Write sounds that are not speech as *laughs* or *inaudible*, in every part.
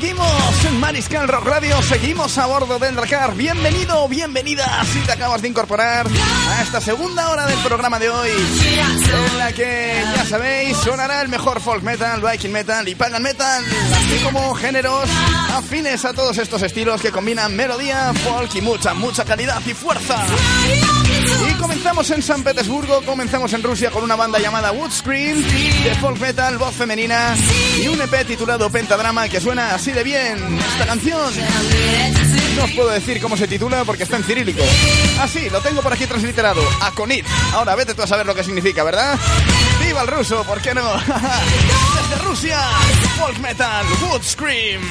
Seguimos en Mariscal Rock Radio, seguimos a bordo del Dracar. Bienvenido, bienvenida, si te acabas de incorporar a esta segunda hora del programa de hoy, en la que, ya sabéis, sonará el mejor folk metal, viking metal y pagan metal, así como géneros afines a todos estos estilos que combinan melodía, folk y mucha, mucha calidad y fuerza. Y comenzamos en San Petersburgo, comenzamos en Rusia con una banda llamada Woodscreen, de folk metal, voz femenina y un EP titulado Pentadrama que suena así de bien esta canción. No os puedo decir cómo se titula porque está en cirílico. Ah, sí, lo tengo por aquí transliterado. Aconit. Ahora vete tú a saber lo que significa, ¿verdad? ¡Viva el ruso! ¿Por qué no? *laughs* Desde Rusia, folk metal, Woodscream.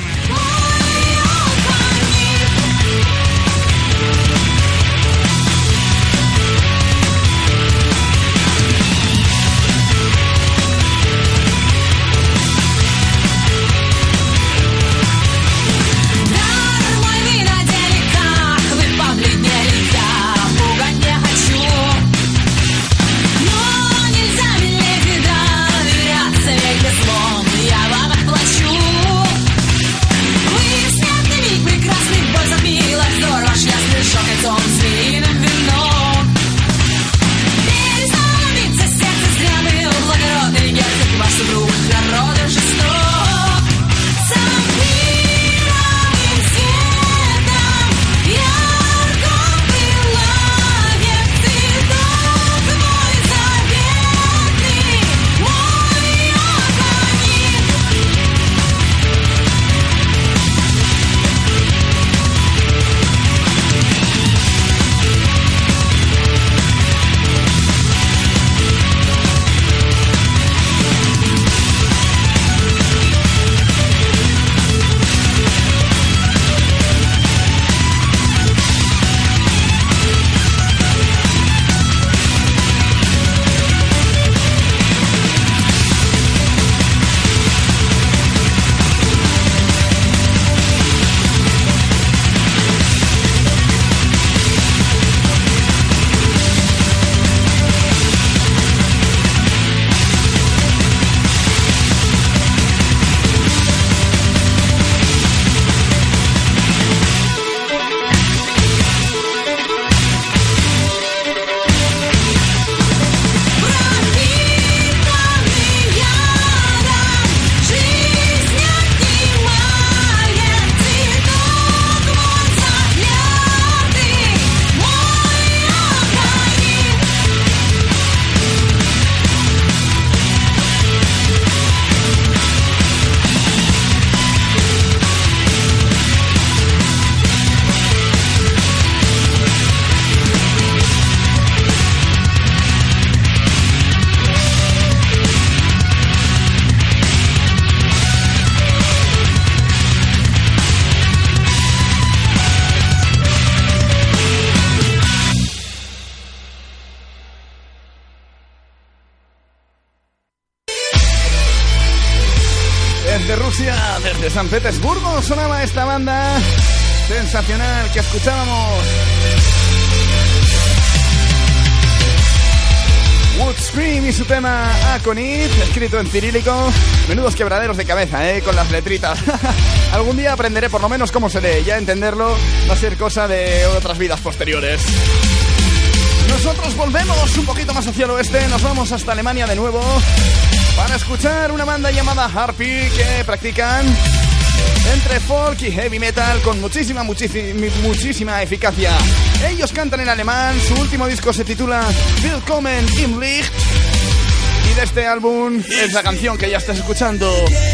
Banda sensacional que escuchábamos. Wood Scream y su tema Aconit, escrito en cirílico. Menudos quebraderos de cabeza, ¿eh? Con las letritas. *laughs* Algún día aprenderé por lo menos cómo se lee. Ya entenderlo va a ser cosa de otras vidas posteriores. Nosotros volvemos un poquito más hacia el oeste, nos vamos hasta Alemania de nuevo para escuchar una banda llamada Harpy que practican entre folk y heavy metal con muchísima, muchísima, eficacia. Ellos cantan en alemán, su último disco se titula Willkommen im Licht y de este álbum es la canción que ya estás escuchando,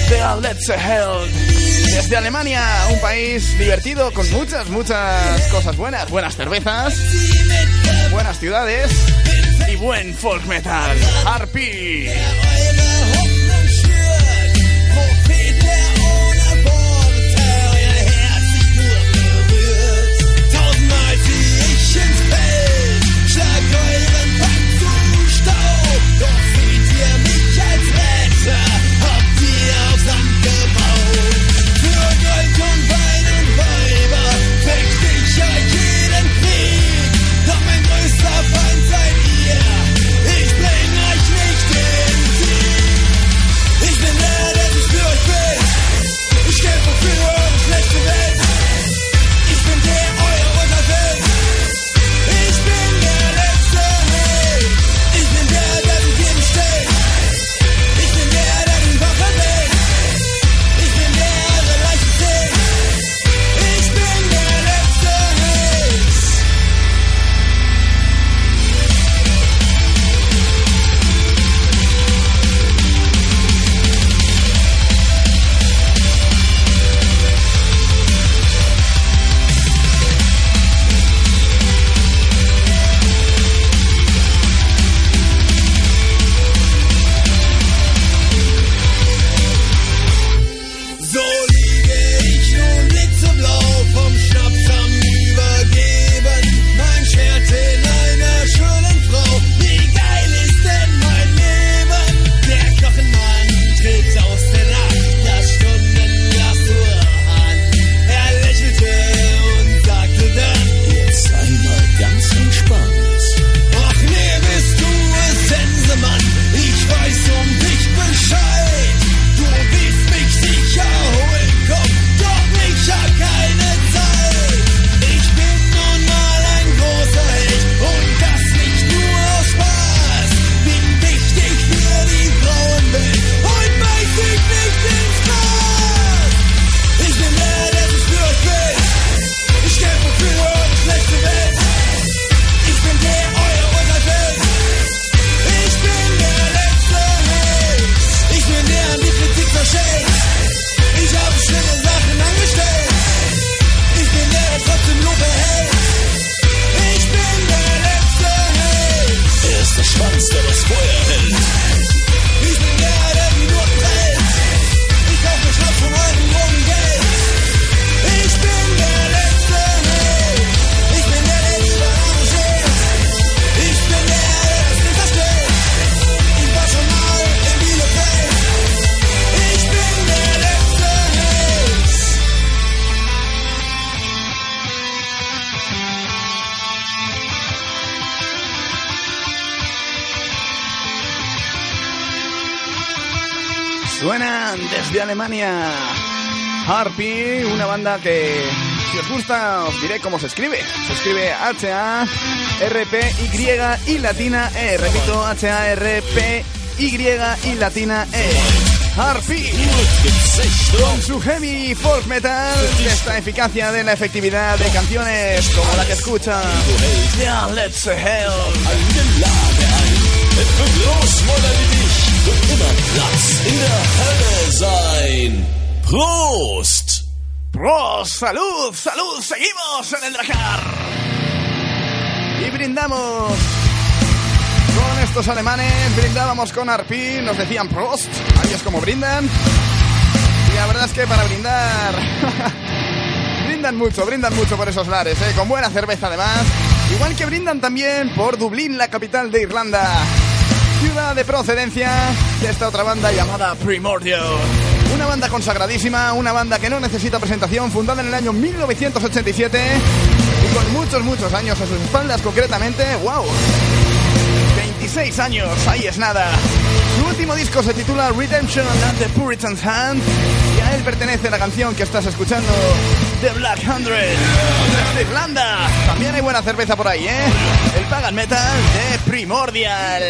The Let's Hell. Desde Alemania, un país divertido con muchas, muchas cosas buenas. Buenas cervezas, buenas ciudades y buen folk metal. Harpy. Harpy, una banda que, si os gusta, os diré cómo se escribe. Se escribe H-A-R-P-Y y latina E. Repito, H-A-R-P-Y y latina E. Harpy, con su heavy folk metal, esta eficacia de la efectividad de canciones como la que sein. Prost! Prost, salud, salud, seguimos en el Dracar. Y brindamos con estos alemanes, brindábamos con Arpi, nos decían Prost, ahí es como brindan. Y la verdad es que para brindar, *laughs* brindan mucho, brindan mucho por esos lares, ¿eh? con buena cerveza además. Igual que brindan también por Dublín, la capital de Irlanda ciudad de procedencia de esta otra banda llamada Primordial. Una banda consagradísima, una banda que no necesita presentación, fundada en el año 1987 y con muchos, muchos años a sus espaldas concretamente. ¡Wow! 26 años, ahí es nada. Su último disco se titula Redemption and the Puritan's Hand y a él pertenece la canción que estás escuchando, The Black Hundred, desde Irlanda. También hay buena cerveza por ahí, ¿eh? El Pagan Metal de Primordial.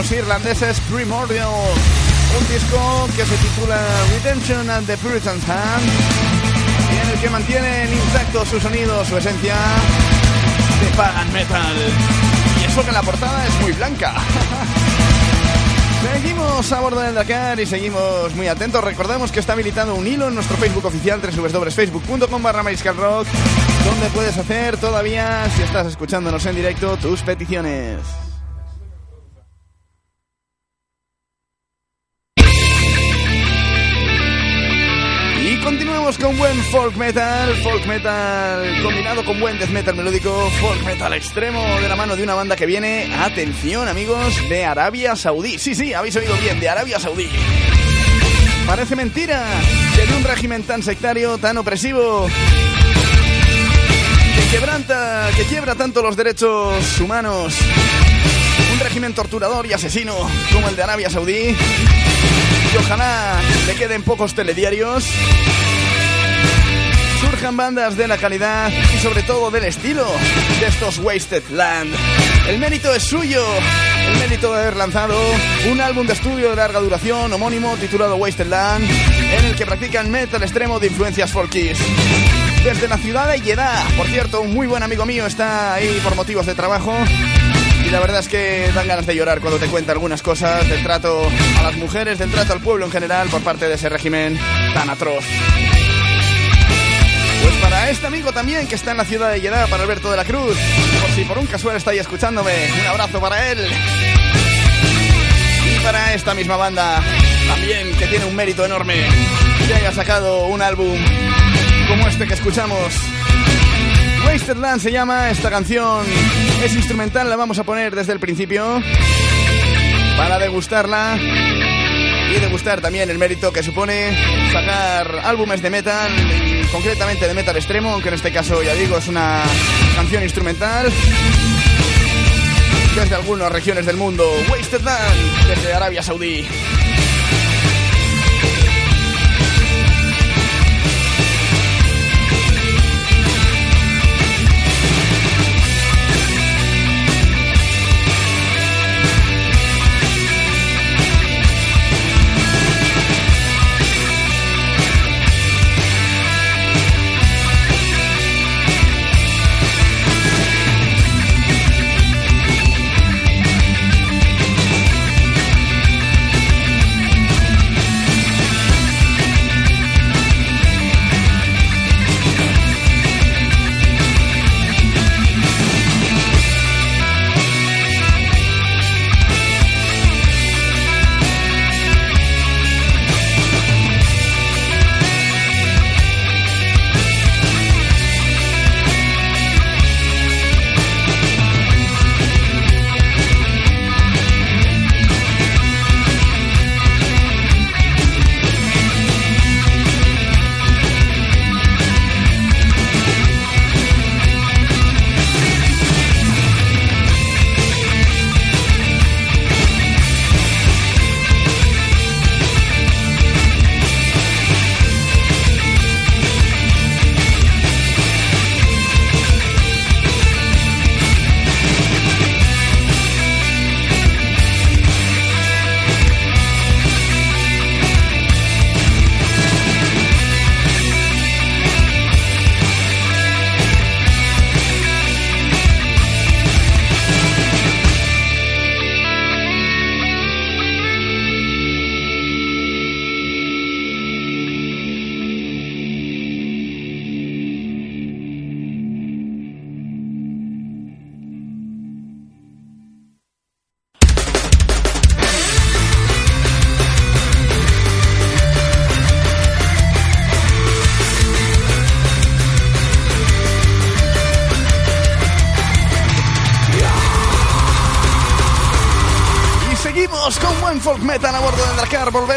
Veteranos irlandeses Primordial. Un disco que se titula Redemption and the Puritan's Hand y en el que mantienen intacto su sonido, su esencia de pagan metal. Y eso que la portada es muy blanca. *laughs* Seguimos a bordo del Dakar y seguimos muy atentos. Recordemos que está habilitado un hilo en nuestro Facebook oficial, www.facebook.com barra Rock, donde puedes hacer todavía, si estás escuchándonos en directo, tus peticiones. Con buen folk metal, folk metal combinado con buen death metal melódico, folk metal extremo de la mano de una banda que viene, atención amigos, de Arabia Saudí. Sí, sí, habéis oído bien, de Arabia Saudí. Parece mentira que de un régimen tan sectario, tan opresivo, que quebranta, que quiebra tanto los derechos humanos, un régimen torturador y asesino como el de Arabia Saudí, y ojalá le queden pocos telediarios, surjan bandas de la calidad y sobre todo del estilo de estos Wasted Land. El mérito es suyo, el mérito de haber lanzado un álbum de estudio de larga duración homónimo titulado Wasted Land, en el que practican metal extremo de influencias folkies. Desde la ciudad de Jeddah, por cierto, un muy buen amigo mío está ahí por motivos de trabajo y la verdad es que dan ganas de llorar cuando te cuenta algunas cosas del trato a las mujeres, del trato al pueblo en general por parte de ese régimen tan atroz. Pues para este amigo también que está en la ciudad de Jeddah, para Alberto de la Cruz, por si por un casual está ahí escuchándome, un abrazo para él. Y para esta misma banda, también que tiene un mérito enorme, que haya sacado un álbum como este que escuchamos. Wasted Land se llama esta canción. Es instrumental, la vamos a poner desde el principio para degustarla y degustar también el mérito que supone sacar álbumes de metal, concretamente de metal extremo, aunque en este caso ya digo es una canción instrumental desde algunas regiones del mundo. Wasted Land desde Arabia Saudí.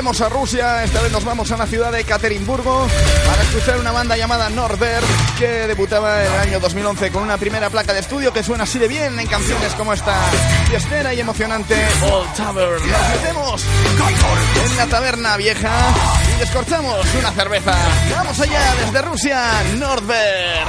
Volvemos a Rusia. Esta vez nos vamos a la ciudad de Katerinburgo para escuchar una banda llamada Norbert que debutaba en el año 2011 con una primera placa de estudio que suena así de bien en canciones como esta fiestera y emocionante Old Tavern. Nos metemos en la taberna vieja y descorchamos una cerveza. Vamos allá desde Rusia, Norbert.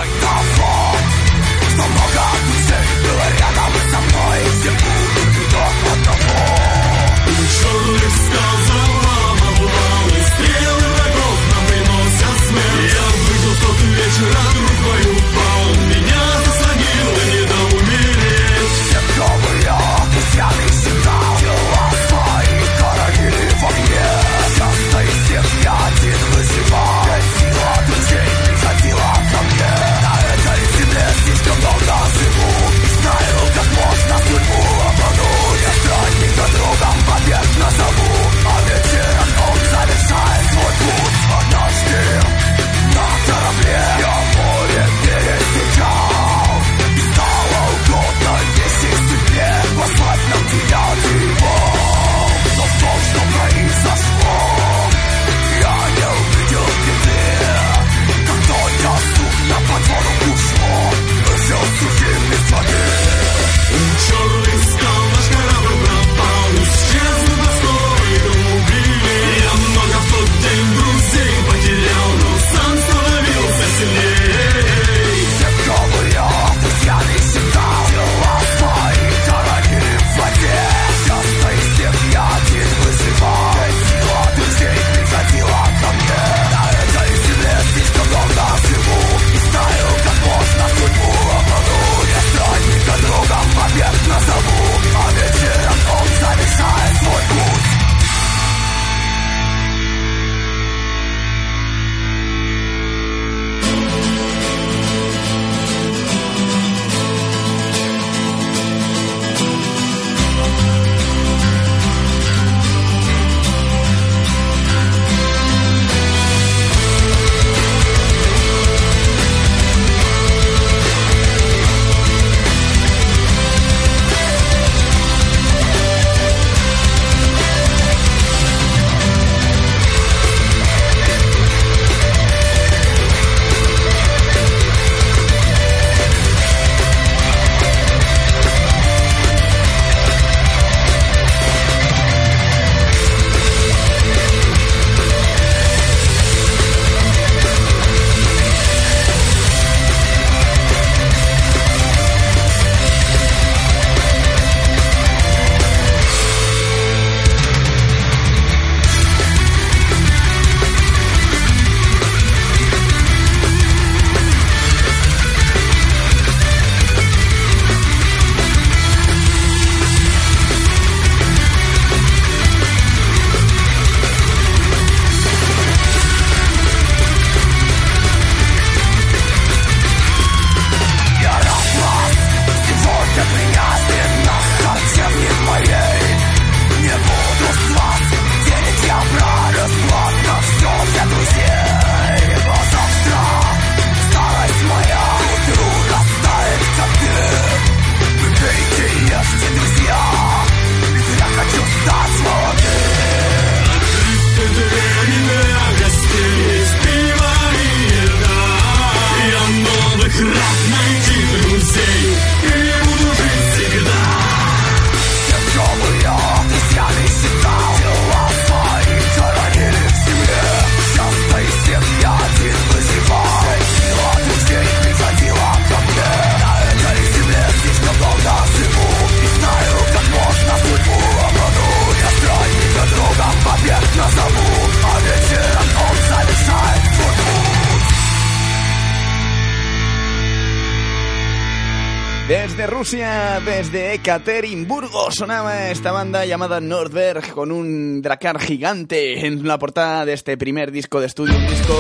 Desde Ekaterimburgo sonaba esta banda llamada Nordberg con un dracar gigante en la portada de este primer disco de estudio, un disco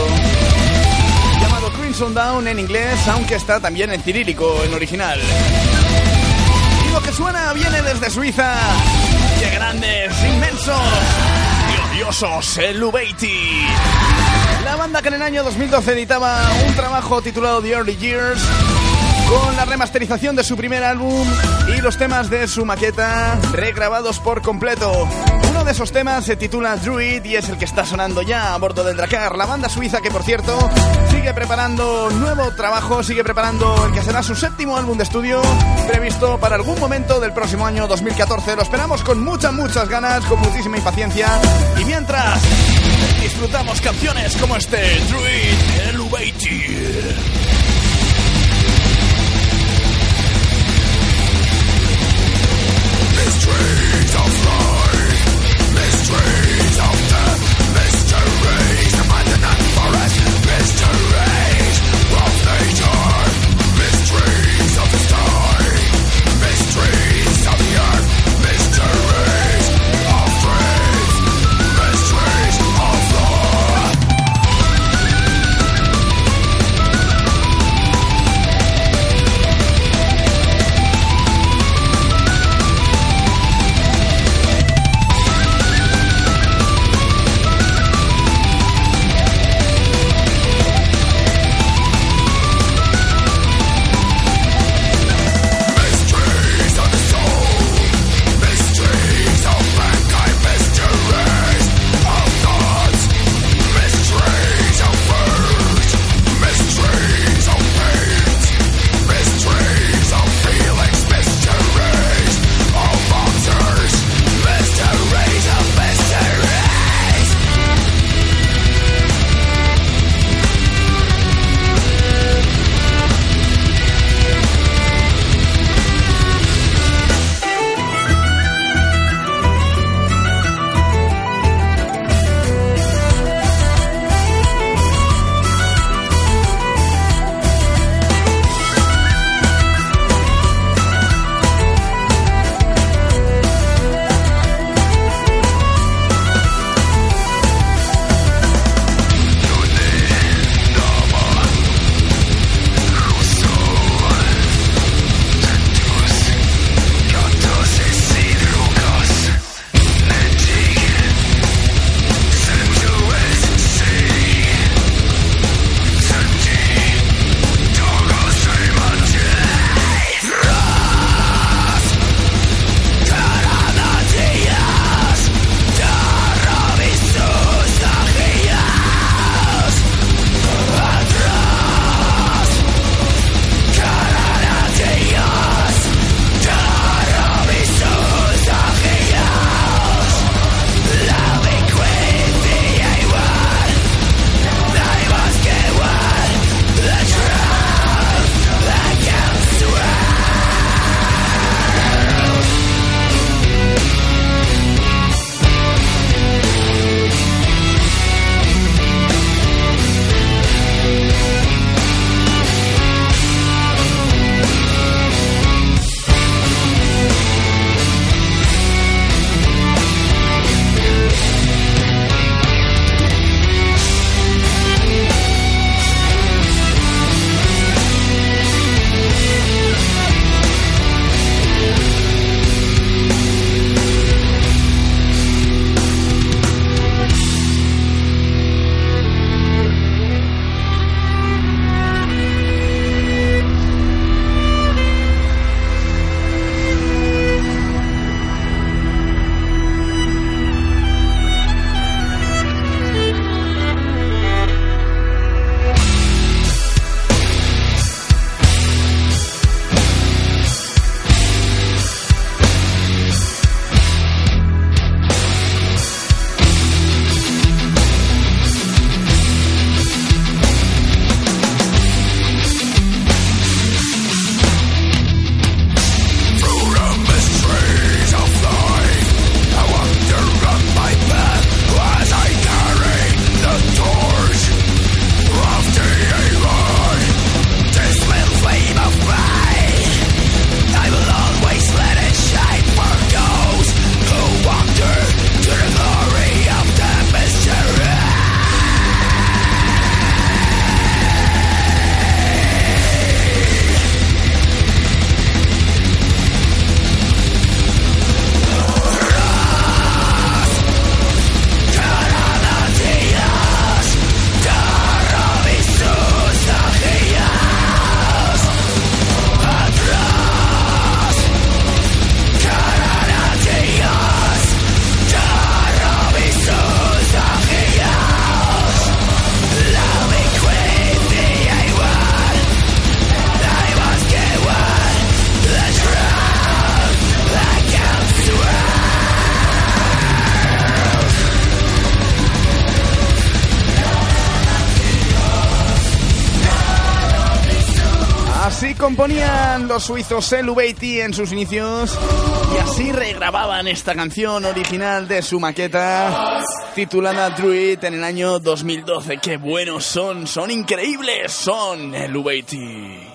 llamado Crimson Down en inglés, aunque está también en cirílico, en original. Y lo que suena viene desde Suiza, de grandes, inmensos y odiosos, el Ubeiti. La banda que en el año 2012 editaba un trabajo titulado The Early Years con la remasterización de su primer álbum y los temas de su maqueta regrabados por completo. Uno de esos temas se titula Druid y es el que está sonando ya a bordo del Dracar, la banda suiza que por cierto sigue preparando nuevo trabajo, sigue preparando el que será su séptimo álbum de estudio previsto para algún momento del próximo año 2014. Lo esperamos con muchas, muchas ganas, con muchísima impaciencia y mientras disfrutamos canciones como este Druid, el Trade of componían los suizos Elubeiti en sus inicios y así regrababan esta canción original de su maqueta titulada Druid en el año 2012. ¡Qué buenos son! ¡Son increíbles! ¡Son Elubeiti!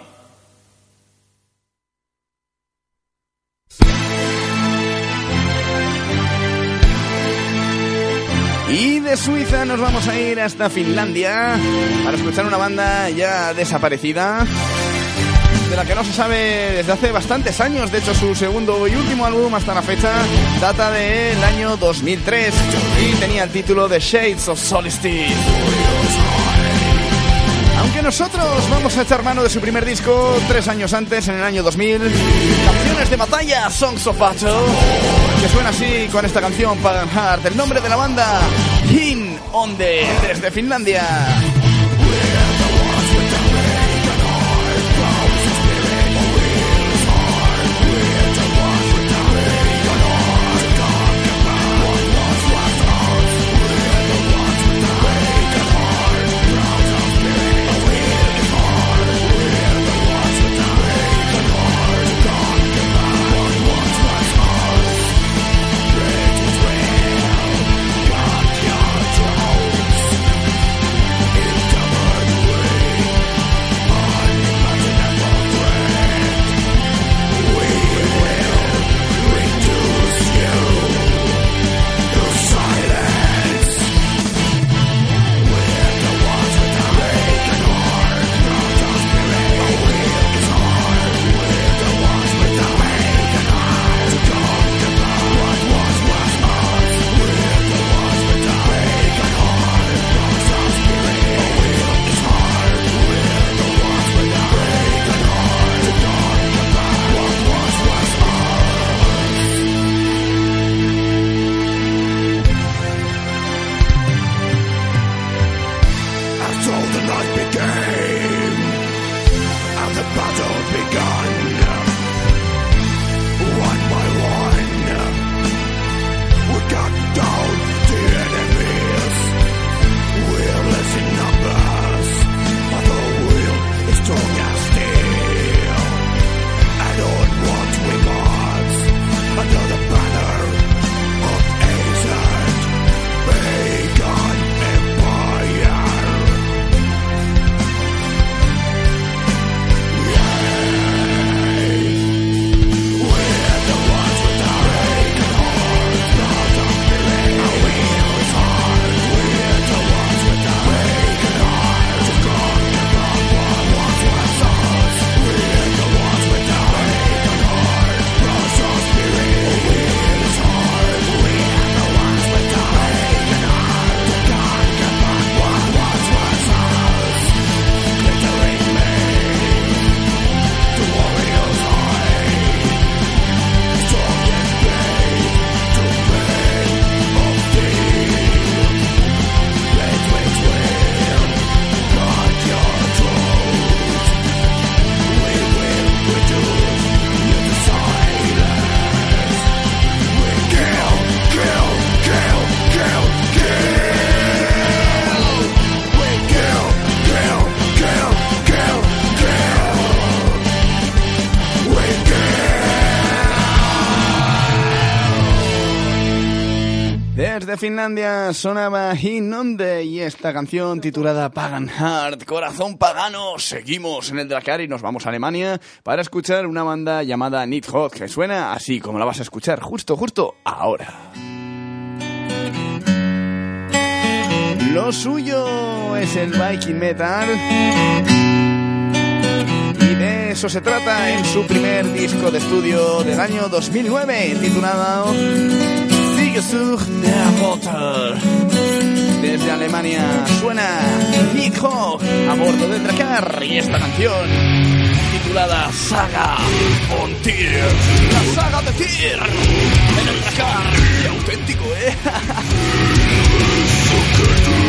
Y de Suiza nos vamos a ir hasta Finlandia para escuchar una banda ya desaparecida, de la que no se sabe desde hace bastantes años. De hecho, su segundo y último álbum hasta la fecha data del año 2003 y tenía el título de Shades of Solstice. Aunque nosotros vamos a echar mano de su primer disco tres años antes, en el año 2000, Canciones de Batalla, Songs of Battle, que suena así con esta canción, Pagan Heart, el nombre de la banda, Hin Onde, desde Finlandia. Finlandia sonaba Hinonde y esta canción titulada Pagan Heart, Corazón Pagano. Seguimos en el Dracar y nos vamos a Alemania para escuchar una banda llamada Nidhogg que suena así como la vas a escuchar justo, justo ahora. Lo suyo es el Viking Metal y de eso se trata en su primer disco de estudio del año 2009 titulado Desde Alemania suena Nidhogg a bordo del Dracar y esta canción titulada Saga on Tyr. La saga de Tyr en el Dracar. Qué auténtico, ¿eh? *laughs*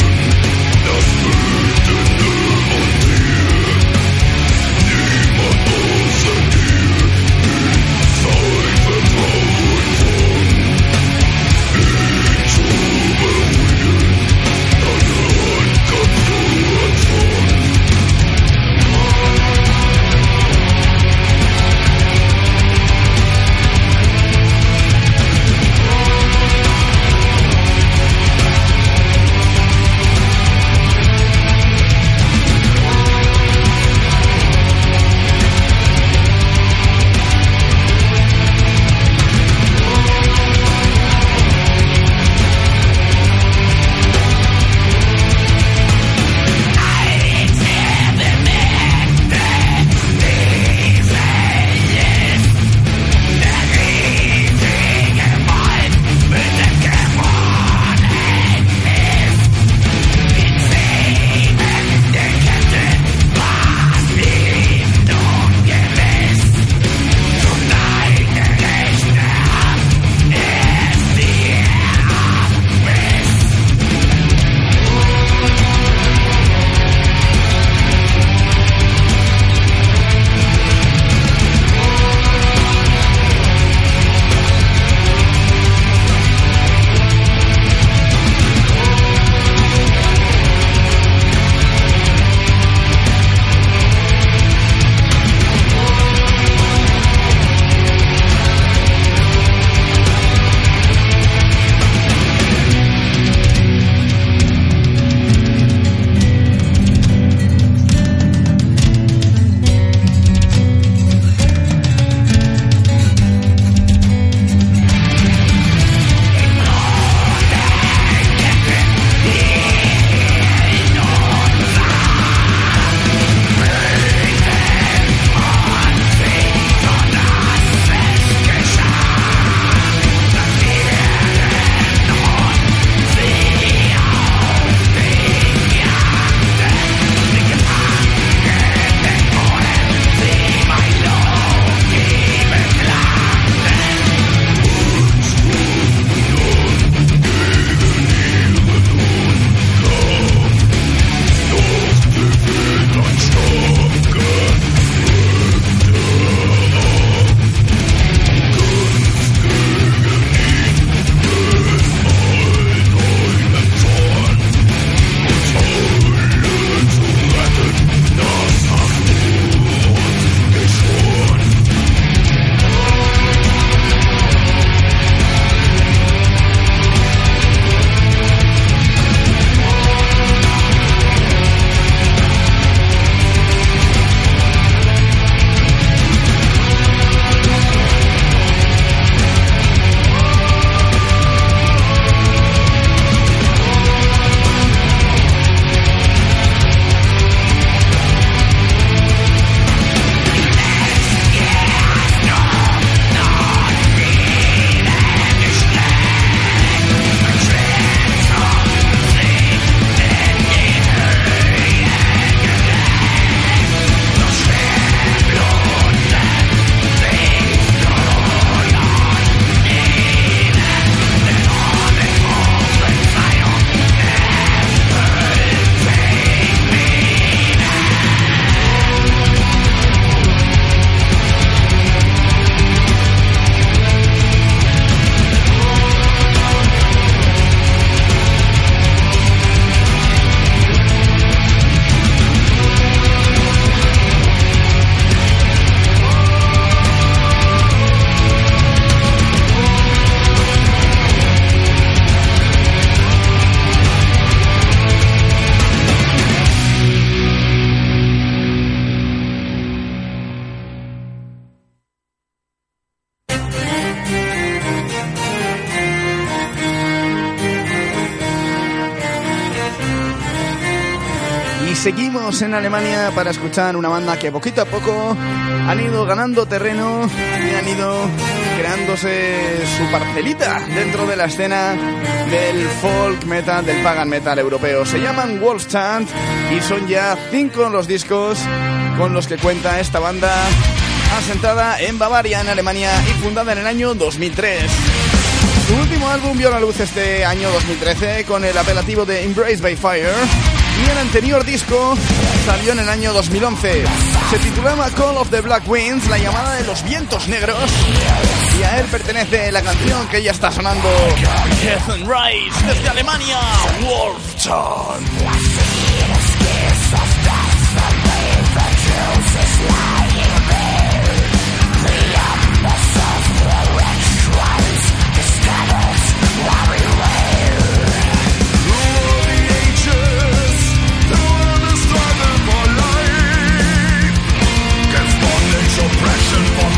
en Alemania para escuchar una banda que poquito a poco han ido ganando terreno y han ido creándose su parcelita dentro de la escena del folk metal, del pagan metal europeo. Se llaman Wolfstand y son ya cinco los discos con los que cuenta esta banda asentada en Bavaria, en Alemania y fundada en el año 2003. Su último álbum vio la luz este año 2013 con el apelativo de Embrace by Fire y el anterior disco salió en el año 2011. Se titulaba Call of the Black Winds, la llamada de los vientos negros, y a él pertenece la canción que ya está sonando Heaven Rise desde Alemania, Wolfton. 生活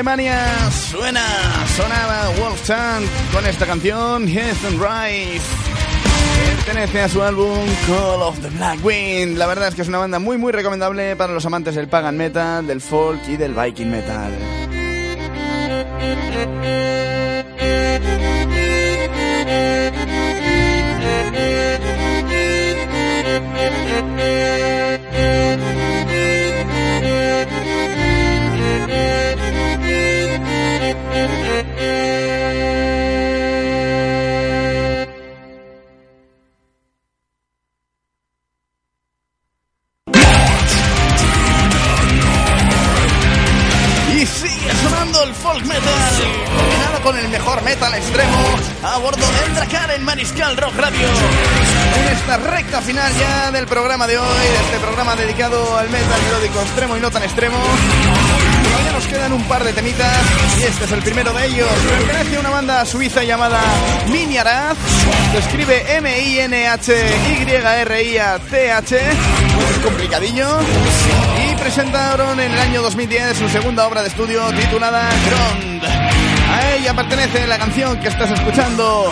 Alemania suena, sonaba Wolfgang con esta canción, Heath and Rise. Pertenece a su álbum Call of the Black Wind. La verdad es que es una banda muy muy recomendable para los amantes del pagan metal, del folk y del viking metal. Metal extremo, a bordo del Dracar en Mariscal Rock Radio. En esta recta final ya del programa de hoy, de este programa dedicado al metal melódico extremo y no tan extremo. Todavía nos quedan un par de temitas y este es el primero de ellos. Pertenece a una banda suiza llamada Mini Araz. Se escribe M-I-N-H-Y-R-I-A-T-H. Complicadillo. Y presentaron en el año 2010 su segunda obra de estudio titulada Grond. A ella pertenece la canción que estás escuchando.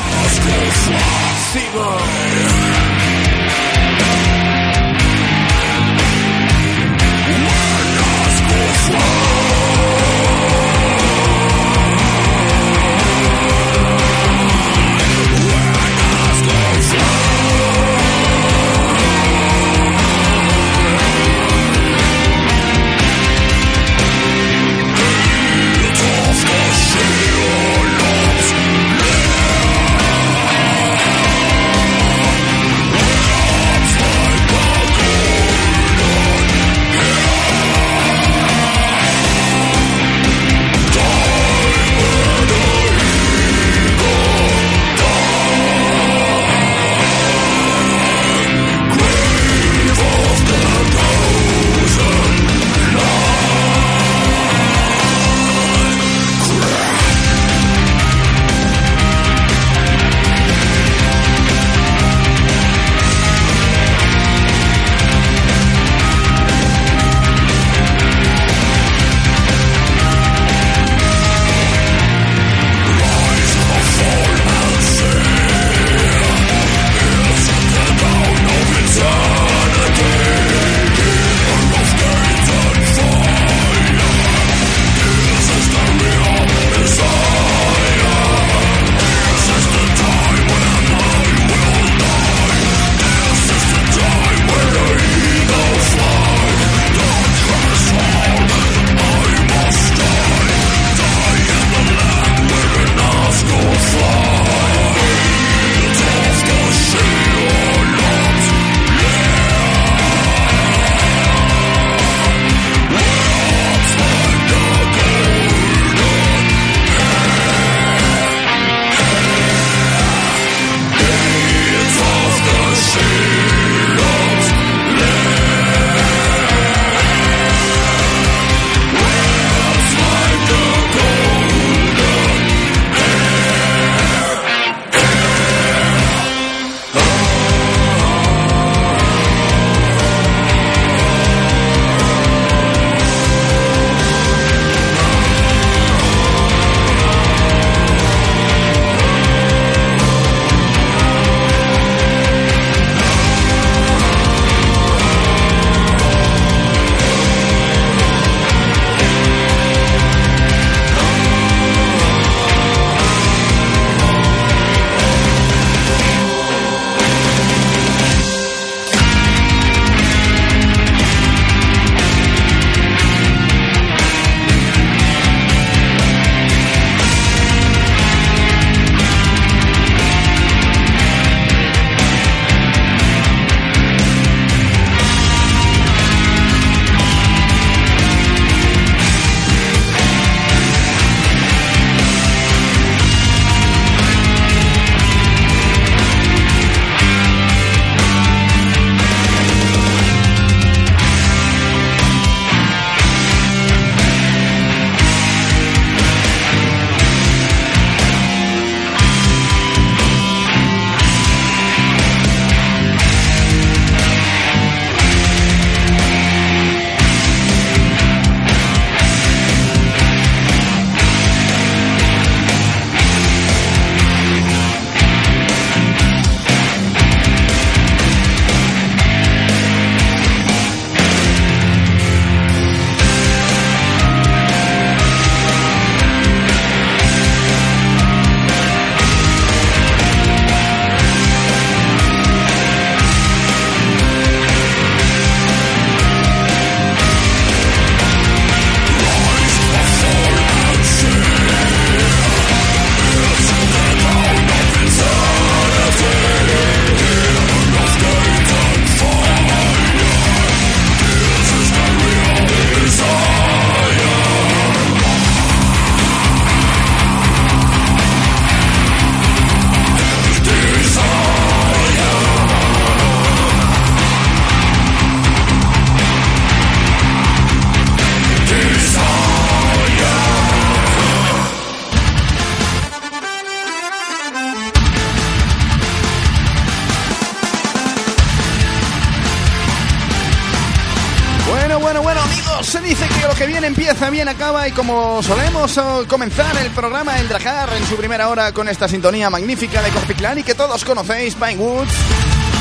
Como solemos comenzar el programa El Dracar en su primera hora con esta sintonía magnífica de Corpiclan y que todos conocéis, Pinewoods,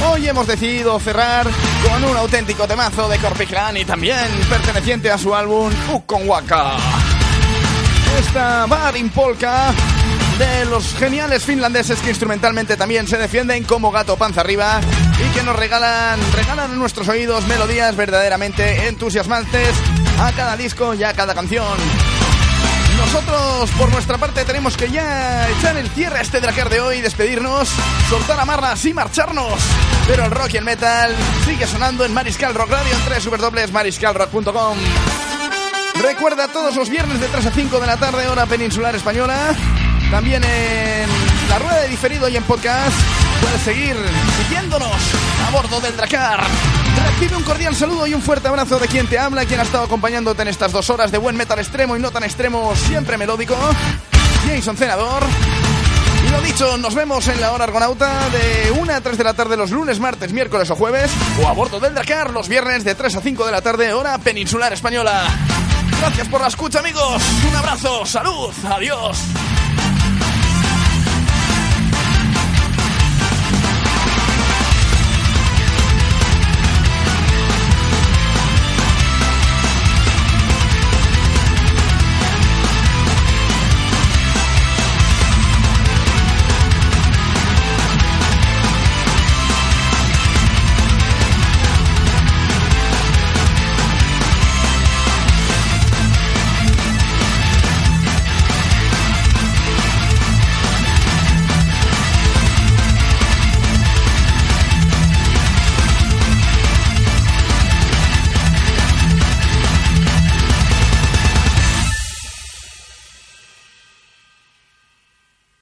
hoy hemos decidido cerrar con un auténtico temazo de Corpiclan y también perteneciente a su álbum Ukon Waka. Esta Bar in Polka de los geniales finlandeses que instrumentalmente también se defienden como gato panza arriba y que nos regalan, regalan a nuestros oídos melodías verdaderamente entusiasmantes a cada disco y a cada canción. Nosotros, por nuestra parte, tenemos que ya echar el cierre a este Dracar de hoy, despedirnos, soltar amarras y marcharnos. Pero el rock y el metal sigue sonando en Mariscal Rock Radio en www.mariscalrock.com. Recuerda todos los viernes de 3 a 5 de la tarde, hora peninsular española. También en la rueda de diferido y en podcast puedes seguir siguiéndonos a bordo del Dracar. Recibe un cordial saludo y un fuerte abrazo de quien te habla, quien ha estado acompañándote en estas dos horas de buen metal extremo y no tan extremo, siempre melódico. Jason Senador. Y lo dicho, nos vemos en la hora argonauta de 1 a 3 de la tarde los lunes, martes, miércoles o jueves, o a bordo del Dracar los viernes de 3 a 5 de la tarde, hora peninsular española. Gracias por la escucha, amigos. Un abrazo, salud, adiós.